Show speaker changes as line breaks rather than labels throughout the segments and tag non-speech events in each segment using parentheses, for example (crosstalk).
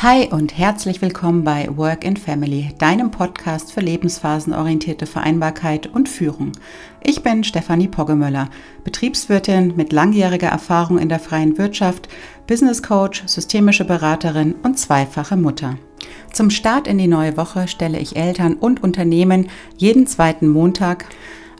Hi und herzlich willkommen bei Work in Family, deinem Podcast für lebensphasenorientierte Vereinbarkeit und Führung. Ich bin Stefanie Poggemöller, Betriebswirtin mit langjähriger Erfahrung in der freien Wirtschaft, Business Coach, systemische Beraterin und zweifache Mutter. Zum Start in die neue Woche stelle ich Eltern und Unternehmen jeden zweiten Montag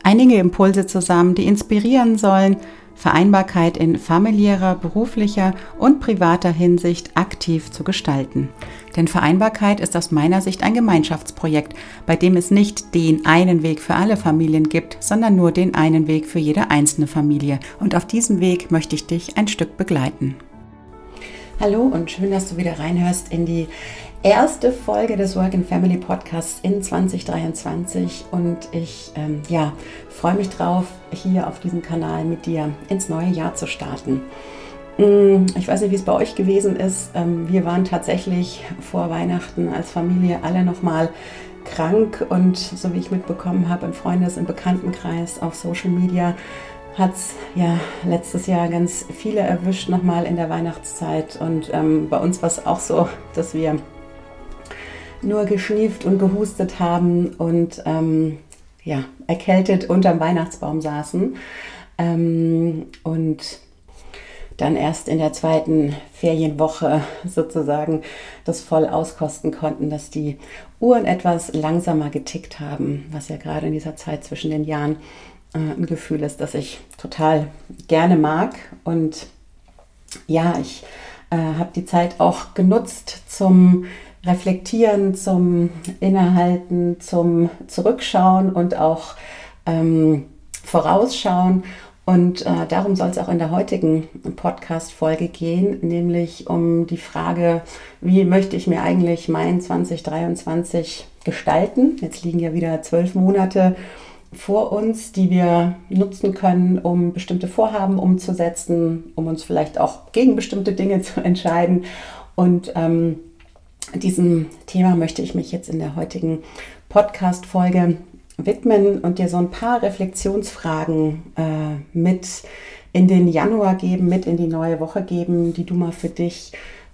einige Impulse zusammen, die inspirieren sollen, Vereinbarkeit in familiärer, beruflicher und privater Hinsicht aktiv zu gestalten. Denn Vereinbarkeit ist aus meiner Sicht ein Gemeinschaftsprojekt, bei dem es nicht den einen Weg für alle Familien gibt, sondern nur den einen Weg für jede einzelne Familie. Und auf diesem Weg möchte ich dich ein Stück begleiten. Hallo und schön, dass du wieder reinhörst in die erste Folge des Work and Family Podcasts in 2023 und ich ähm, ja, freue mich drauf, hier auf diesem Kanal mit dir ins neue Jahr zu starten. Mm, ich weiß nicht, wie es bei euch gewesen ist. Ähm, wir waren tatsächlich vor Weihnachten als Familie alle nochmal krank und so wie ich mitbekommen habe im Freundes- und Bekanntenkreis auf Social Media hat es ja letztes Jahr ganz viele erwischt nochmal in der Weihnachtszeit und ähm, bei uns war es auch so, dass wir nur geschnieft und gehustet haben und ähm, ja, erkältet unterm Weihnachtsbaum saßen. Ähm, und dann erst in der zweiten Ferienwoche sozusagen das voll auskosten konnten, dass die Uhren etwas langsamer getickt haben, was ja gerade in dieser Zeit zwischen den Jahren äh, ein Gefühl ist, das ich total gerne mag. Und ja, ich äh, habe die Zeit auch genutzt zum Reflektieren, zum Innehalten, zum Zurückschauen und auch ähm, Vorausschauen. Und äh, darum soll es auch in der heutigen Podcast-Folge gehen, nämlich um die Frage, wie möchte ich mir eigentlich mein 2023 gestalten? Jetzt liegen ja wieder zwölf Monate vor uns, die wir nutzen können, um bestimmte Vorhaben umzusetzen, um uns vielleicht auch gegen bestimmte Dinge (laughs) zu entscheiden. Und ähm, diesem Thema möchte ich mich jetzt in der heutigen Podcast-Folge widmen und dir so ein paar Reflexionsfragen äh, mit in den Januar geben, mit in die neue Woche geben, die du mal für dich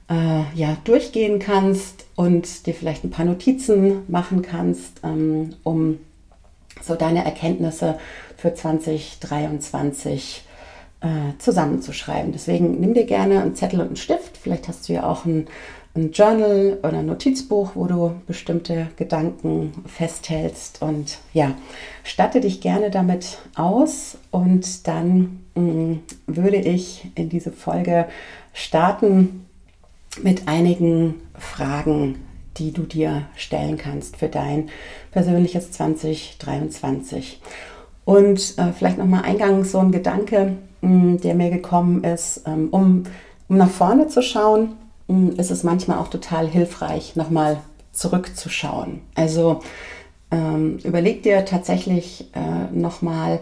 äh, ja, durchgehen kannst und dir vielleicht ein paar Notizen machen kannst, ähm, um so deine Erkenntnisse für 2023 äh, zusammenzuschreiben. Deswegen nimm dir gerne einen Zettel und einen Stift. Vielleicht hast du ja auch ein ein Journal oder ein Notizbuch, wo du bestimmte Gedanken festhältst. Und ja, statte dich gerne damit aus und dann mh, mm, würde ich in diese Folge starten mit einigen Fragen, die du dir stellen kannst für dein persönliches 2023. Und äh, vielleicht nochmal eingangs so ein Gedanke, mh, mm, der mir gekommen ist, ähm, um, um nach vorne zu schauen ist es manchmal auch total hilfreich, nochmal zurückzuschauen. Also ähm, überleg dir tatsächlich äh, nochmal,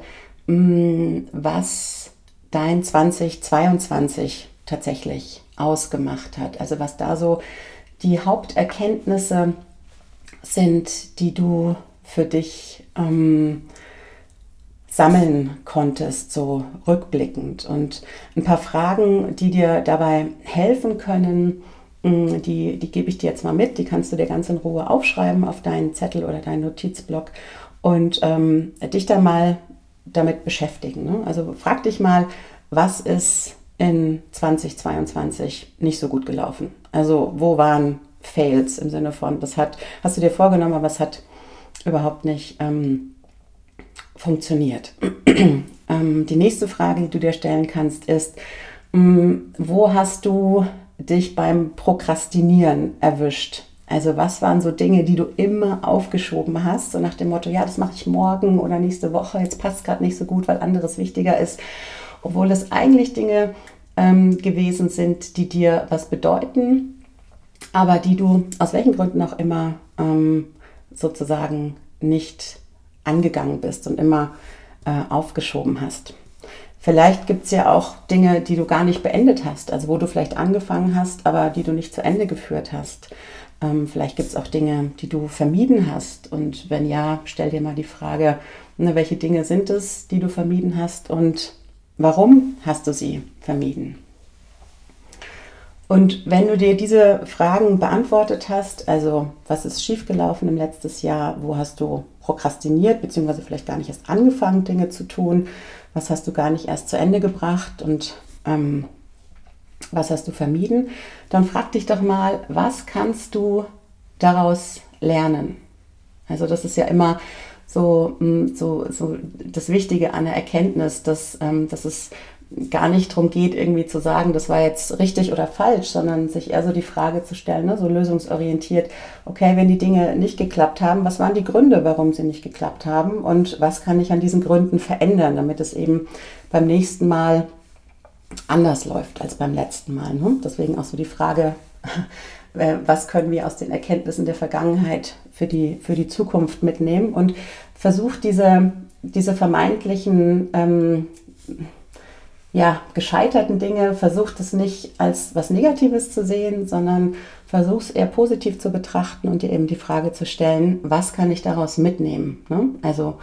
hm, was dein 2022 tatsächlich ausgemacht hat. Also was da so die Haupterkenntnisse sind, die du für dich ähm, sammeln konntest, so rückblickend. Und ein paar Fragen, die dir dabei helfen können, mm, die, die gebe ich dir jetzt mal mit. Die kannst du dir ganz in Ruhe aufschreiben auf deinen Zettel oder deinen Notizblock und ähm, dich dann mal damit beschäftigen. Ne? Also frag dich mal, was ist in 2022 nicht so gut gelaufen? Also wo waren Fails im Sinne von, was hat, hast du dir vorgenommen, aber was hat überhaupt nicht ähm, funktioniert. (clears throat) ähm, die nächste Frage, die du dir stellen kannst, ist, mm, wo hast du dich beim Prokrastinieren erwischt? Also was waren so Dinge, die du immer aufgeschoben hast, so nach dem Motto, ja, das mache ich morgen oder nächste Woche, jetzt passt gerade nicht so gut, weil anderes wichtiger ist, obwohl es eigentlich Dinge ähm, gewesen sind, die dir was bedeuten, aber die du aus welchen Gründen auch immer ähm, sozusagen nicht angegangen bist und immer äh, aufgeschoben hast. Vielleicht gibt es ja auch Dinge, die du gar nicht beendet hast, also wo du vielleicht angefangen hast, aber die du nicht zu Ende geführt hast. Ähm, vielleicht gibt es auch Dinge, die du vermieden hast. Und wenn ja, stell dir mal die Frage, ne, welche Dinge sind es, die du vermieden hast und warum hast du sie vermieden? Und wenn du dir diese Fragen beantwortet hast, also was ist schiefgelaufen im letzten Jahr, wo hast du prokrastiniert, beziehungsweise vielleicht gar nicht erst angefangen, Dinge zu tun, was hast du gar nicht erst zu Ende gebracht und ähm, was hast du vermieden, dann frag dich doch mal, was kannst du daraus lernen? Also das ist ja immer so, mm, so, so das Wichtige an der Erkenntnis, dass, ähm, dass es gar nicht darum geht, irgendwie zu sagen, das war jetzt richtig oder falsch, sondern sich eher so die Frage zu stellen, ne, so lösungsorientiert, okay, wenn die Dinge nicht geklappt haben, was waren die Gründe, warum sie nicht geklappt haben und was kann ich an diesen Gründen verändern, damit es eben beim nächsten Mal anders läuft als beim letzten Mal. Ne? Deswegen auch so die Frage, (laughs) äh, was können wir aus den Erkenntnissen der Vergangenheit für die, für die Zukunft mitnehmen und versucht diese, diese vermeintlichen ähm, ja, gescheiterten Dinge, versucht es nicht als was Negatives zu sehen, sondern versucht es eher positiv zu betrachten und dir eben die Frage zu stellen, was kann ich daraus mitnehmen? Ne? Also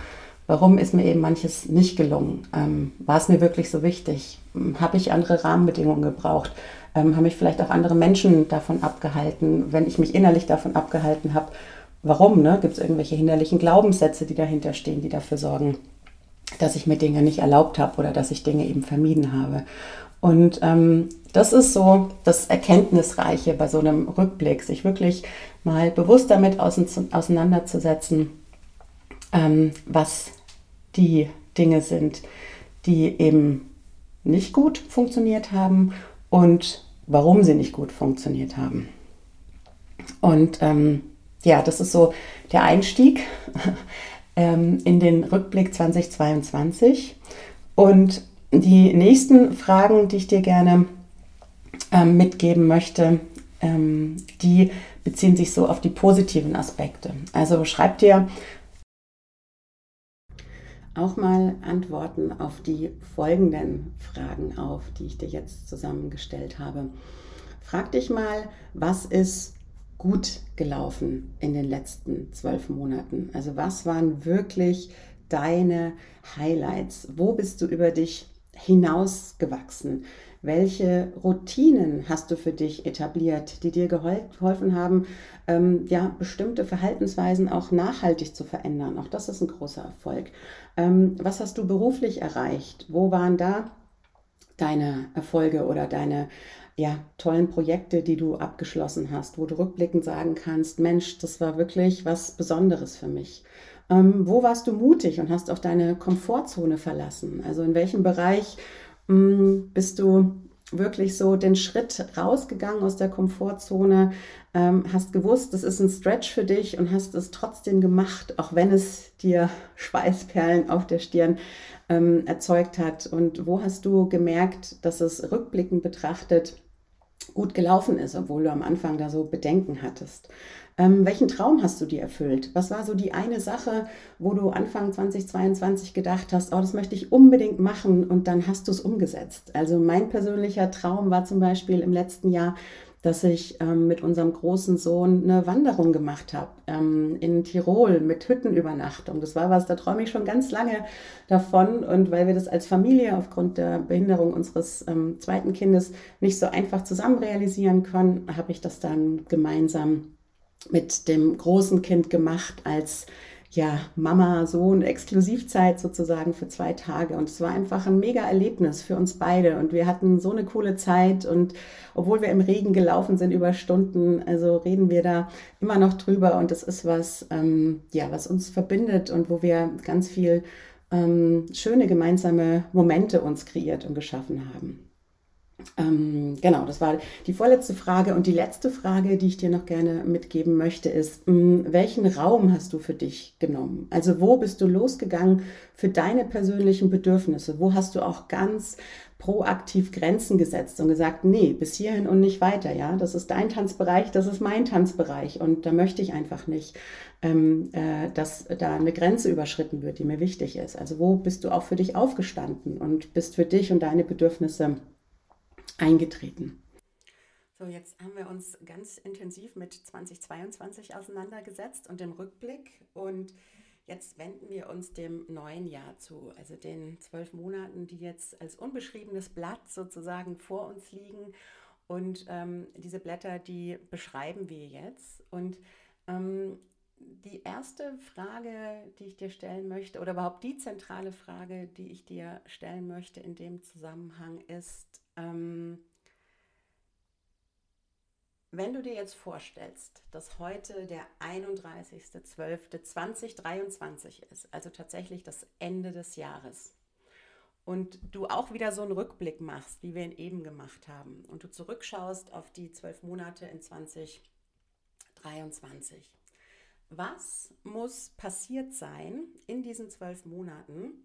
warum ist mir eben manches nicht gelungen? Ähm, war es mir wirklich so wichtig? Habe ich andere Rahmenbedingungen gebraucht? Ähm, haben mich vielleicht auch andere Menschen davon abgehalten, wenn ich mich innerlich davon abgehalten habe? Warum? Ne? Gibt es irgendwelche hinderlichen Glaubenssätze, die dahinter stehen, die dafür sorgen, dass ich mir Dinge nicht erlaubt habe oder dass ich Dinge eben vermieden habe. Und ähm, das ist so das Erkenntnisreiche bei so einem Rückblick, sich wirklich mal bewusst damit auseinanderzusetzen, ähm, was die Dinge sind, die eben nicht gut funktioniert haben und warum sie nicht gut funktioniert haben. Und ähm, ja, das ist so der Einstieg ähm, in den Rückblick 2022. Und die nächsten Fragen, die ich dir gerne ähm, mitgeben möchte, ähm, die beziehen sich so auf die positiven Aspekte. Also schreib dir auch mal Antworten auf die folgenden Fragen auf, die ich dir jetzt zusammengestellt habe. Frag dich mal, was ist gut gelaufen in den letzten zwölf Monaten? Also was waren wirklich deine Highlights? Wo bist du über dich hinausgewachsen? Welche Routinen hast du für dich etabliert, die dir geholfen haben, ähm, ja, bestimmte Verhaltensweisen auch nachhaltig zu verändern? Auch das ist ein großer Erfolg. Ähm, was hast du beruflich erreicht? Wo waren da deine Erfolge oder deine ja, tollen Projekte, die du abgeschlossen hast, wo du rückblickend sagen kannst, Mensch, das war wirklich was Besonderes für mich. Ähm, wo warst du mutig und hast auch deine Komfortzone verlassen? Also in welchem Bereich mh, hm, bist du wirklich so den Schritt rausgegangen aus der Komfortzone, ähm, hast gewusst, das ist ein Stretch für dich und hast es trotzdem gemacht, auch wenn es dir (laughs) Schweißperlen auf der Stirn ähm, erzeugt hat. Und wo hast du gemerkt, dass es rückblickend betrachtet gut gelaufen ist, obwohl du am Anfang da so Bedenken hattest. Ähm, welchen Traum hast du dir erfüllt? Was war so die eine Sache, wo du Anfang 2022 gedacht hast, oh, das möchte ich unbedingt machen und dann hast du es umgesetzt? Also mein persönlicher Traum war zum Beispiel im letzten Jahr, dass ich ähm, mit unserem großen Sohn eine Wanderung gemacht habe ähm, in Tirol mit Hüttenübernachtung. Das war was, da träume ich schon ganz lange davon. Und weil wir das als Familie aufgrund der Behinderung unseres ähm, zweiten Kindes nicht so einfach zusammen realisieren können, habe ich das dann gemeinsam mit dem großen Kind gemacht als ja, Mama-Sohn-Exklusivzeit sozusagen für zwei Tage. Und es war einfach ein mega Erlebnis für uns beide. Und wir hatten so eine coole Zeit. Und obwohl wir im Regen gelaufen sind über Stunden, also reden wir da immer noch drüber. Und das ist was, ähm, ja, was uns verbindet und wo wir ganz viel ähm, schöne gemeinsame Momente uns kreiert und geschaffen haben. Ähm, genau, das war die vorletzte Frage. Und die letzte Frage, die ich dir noch gerne mitgeben möchte, ist, mh, mm, welchen Raum hast du für dich genommen? Also wo bist du losgegangen für deine persönlichen Bedürfnisse? Wo hast du auch ganz proaktiv Grenzen gesetzt und gesagt, nee, bis hierhin und nicht weiter, ja, das ist dein Tanzbereich, das ist mein Tanzbereich und da möchte ich einfach nicht, ähm, äh, dass da eine Grenze überschritten wird, die mir wichtig ist. Also wo bist du auch für dich aufgestanden und bist für dich und deine Bedürfnisse eingetreten. So, jetzt haben wir uns ganz intensiv mit 2022 auseinandergesetzt und dem Rückblick und jetzt wenden wir uns dem neuen Jahr zu, also den zwölf Monaten, die jetzt als unbeschriebenes Blatt sozusagen vor uns liegen Und ähm, diese Blätter, die beschreiben wir jetzt. Und ähm, die erste Frage, die ich dir stellen möchte, oder überhaupt die zentrale Frage, die ich dir stellen möchte in dem Zusammenhang ist, ähm, wenn du dir jetzt vorstellst, dass heute der 31.12.2023 ist, also tatsächlich das Ende des Jahres, und du auch wieder so einen Rückblick machst, wie wir ihn eben gemacht haben, und du zurückschaust auf die zwölf Monate in 2023, was muss passiert sein in diesen zwölf Monaten,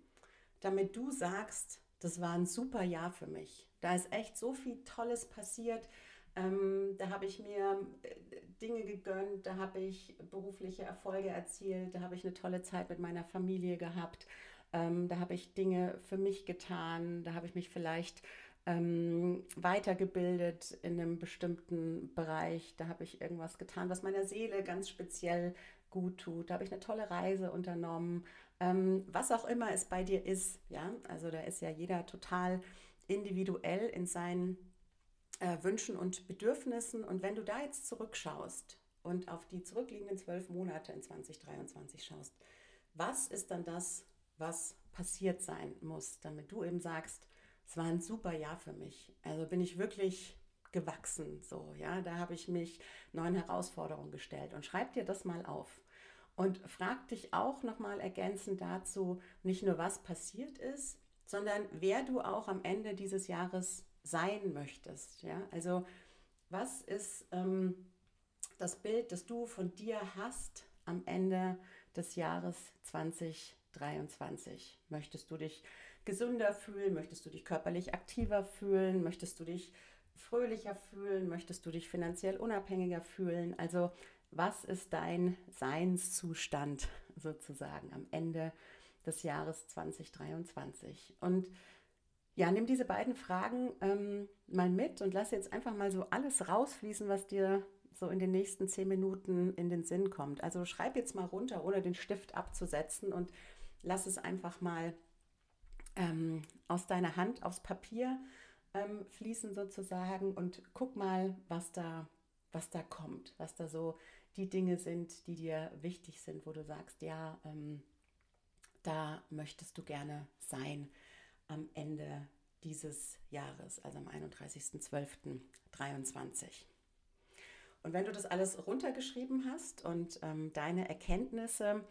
damit du sagst, das war ein super Jahr für mich. Da ist echt so viel Tolles passiert. Ähm, da habe ich mir äh, Dinge gegönnt, da habe ich berufliche Erfolge erzielt, da habe ich eine tolle Zeit mit meiner Familie gehabt, ähm, da habe ich Dinge für mich getan, da habe ich mich vielleicht ähm, weitergebildet in einem bestimmten Bereich, da habe ich irgendwas getan, was meiner Seele ganz speziell gut tut, da habe ich eine tolle Reise unternommen, ähm, was auch immer es bei dir ist, ja, also da ist ja jeder total individuell in seinen äh, Wünschen und Bedürfnissen. Und wenn du da jetzt zurückschaust und auf die zurückliegenden zwölf Monate in 2023 schaust, was ist dann das, was passiert sein muss, damit du eben sagst, es war ein super Jahr für mich. Also bin ich wirklich gewachsen, so, ja, da habe ich mich neuen Herausforderungen gestellt und schreib dir das mal auf. Und frag dich auch nochmal ergänzend dazu, nicht nur was passiert ist, sondern wer du auch am Ende dieses Jahres sein möchtest. Ja? Also was ist ähm, das Bild, das du von dir hast am Ende des Jahres 2023? Möchtest du dich gesünder fühlen? Möchtest du dich körperlich aktiver fühlen? Möchtest du dich fröhlicher fühlen? Möchtest du dich finanziell unabhängiger fühlen? Also was ist dein Seinszustand sozusagen am Ende des Jahres 2023? Und ja, nimm diese beiden Fragen ähm, mal mit und lass jetzt einfach mal so alles rausfließen, was dir so in den nächsten zehn Minuten in den Sinn kommt. Also schreib jetzt mal runter, ohne den Stift abzusetzen und lass es einfach mal ähm, aus deiner Hand aufs Papier ähm, fließen sozusagen und guck mal, was da, was da kommt, was da so die Dinge sind, die dir wichtig sind, wo du sagst, ja, ähm, da möchtest du gerne sein am Ende dieses Jahres, also am 31.12.23. Und wenn du das alles runtergeschrieben hast und ähm, deine Erkenntnisse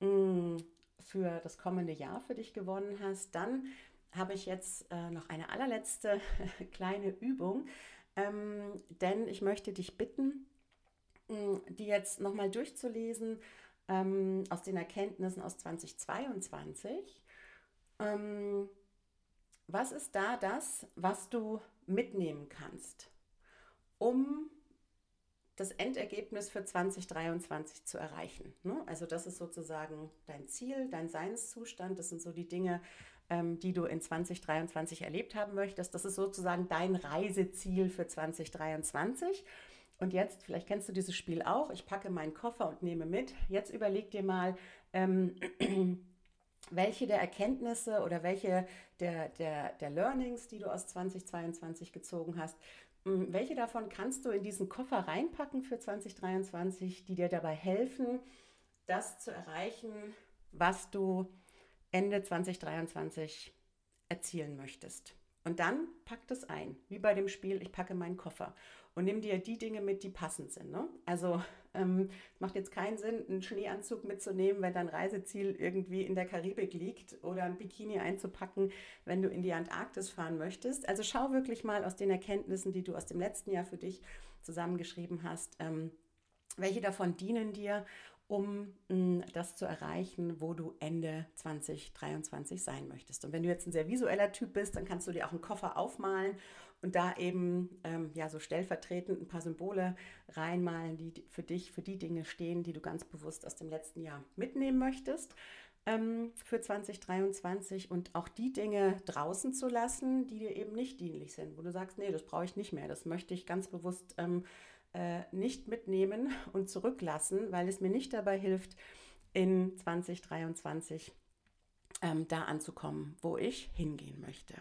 mh, mm, für das kommende Jahr für dich gewonnen hast, dann habe ich jetzt äh, noch eine allerletzte (laughs) kleine Übung, ähm, denn ich möchte dich bitten, mh, mm, die jetzt nochmal durchzulesen ähm, aus den Erkenntnissen aus 2022. Ähm, was ist da das, was du mitnehmen kannst, um das Endergebnis für 2023 zu erreichen. Ne? Also das ist sozusagen dein Ziel, dein Seinszustand. Das sind so die Dinge, ähm, die du in 2023 erlebt haben möchtest. Das ist sozusagen dein Reiseziel für 2023. Und jetzt, vielleicht kennst du dieses Spiel auch, ich packe meinen Koffer und nehme mit. Jetzt überleg dir mal, ähm, (clears throat) welche der Erkenntnisse oder welche der, der, der Learnings, die du aus 2022 gezogen hast, hm, welche davon kannst du in diesen Koffer reinpacken für 2023, die dir dabei helfen, das zu erreichen, was du Ende 2023 erzielen möchtest? Und dann pack das ein, wie bei dem Spiel, ich packe meinen Koffer und nimm dir die Dinge mit, die passend sind. Ne? Also ähm, macht jetzt keinen Sinn, einen Schneeanzug mitzunehmen, wenn dein Reiseziel irgendwie in der Karibik liegt oder ein Bikini einzupacken, wenn du in die Antarktis fahren möchtest. Also schau wirklich mal aus den Erkenntnissen, die du aus dem letzten Jahr für dich zusammengeschrieben hast, ähm, welche davon dienen dir, um mh, mm, das zu erreichen, wo du Ende 2023 sein möchtest. Und wenn du jetzt ein sehr visueller Typ bist, dann kannst du dir auch einen Koffer aufmalen und da eben ähm, ja so stellvertretend ein paar Symbole reinmalen, die für dich, für die Dinge stehen, die du ganz bewusst aus dem letzten Jahr mitnehmen möchtest ähm, für 2023 und auch die Dinge draußen zu lassen, die dir eben nicht dienlich sind, wo du sagst, nee, das brauche ich nicht mehr, das möchte ich ganz bewusst ähm, äh, nicht mitnehmen und zurücklassen, weil es mir nicht dabei hilft, in 2023 ähm, da anzukommen, wo ich hingehen möchte.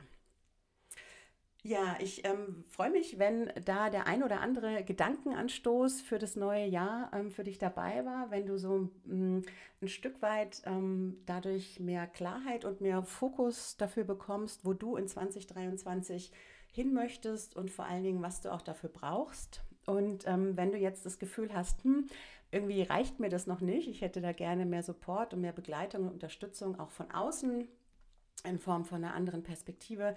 Ja, ich ähm, freue mich, wenn da der ein oder andere Gedankenanstoß für das neue Jahr ähm, für dich dabei war, wenn du so ähm, ein Stück weit ähm, dadurch mehr Klarheit und mehr Fokus dafür bekommst, wo du in 2023 hin möchtest und vor allen Dingen, was du auch dafür brauchst. Und ähm, wenn du jetzt das Gefühl hast, hm, irgendwie reicht mir das noch nicht, ich hätte da gerne mehr Support und mehr Begleitung und Unterstützung auch von außen in Form von einer anderen Perspektive,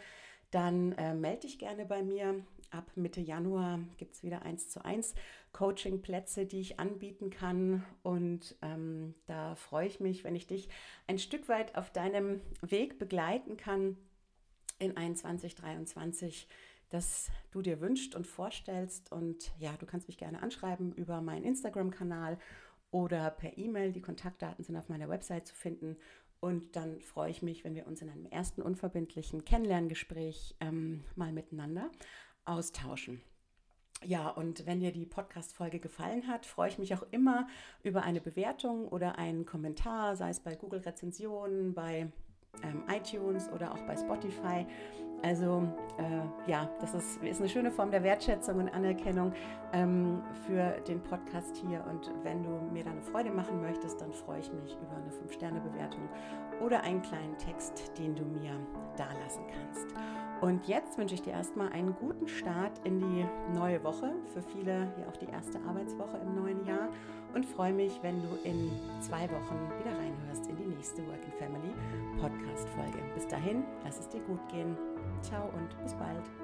dann äh, melde dich gerne bei mir. Ab Mitte Januar gibt es wieder eins zu eins Coaching-Plätze, die ich anbieten kann. Und ähm, da freue ich mich, wenn ich dich ein Stück weit auf deinem Weg begleiten kann in ein 2023, das du dir wünschst und vorstellst. Und ja, du kannst mich gerne anschreiben über meinen Instagram-Kanal oder per E-Mail. Die Kontaktdaten sind auf meiner Website zu finden. Und dann freue ich mich, wenn wir uns in einem ersten unverbindlichen Kennenlerngespräch ähm, mal miteinander austauschen. Ja, und wenn dir die Podcast-Folge gefallen hat, freue ich mich auch immer über eine Bewertung oder einen Kommentar, sei es bei Google Rezensionen, bei ähm, iTunes oder auch bei Spotify. Also äh, ja, das ist, ist eine schöne Form der Wertschätzung und Anerkennung ähm, für den Podcast hier. Und wenn du mir da eine Freude machen möchtest, dann freue ich mich über eine 5-Sterne-Bewertung oder einen kleinen Text, den du mir dalassen kannst. Und jetzt wünsche ich dir erstmal einen guten Start in die neue Woche. Für viele ja auch die erste Arbeitswoche im neuen Jahr. Und freue mich, wenn du in zwei Wochen wieder reinhörst in die nächste Work and Family Podcast-Folge. Bis dahin, lass es dir gut gehen. Ciao und bis bald.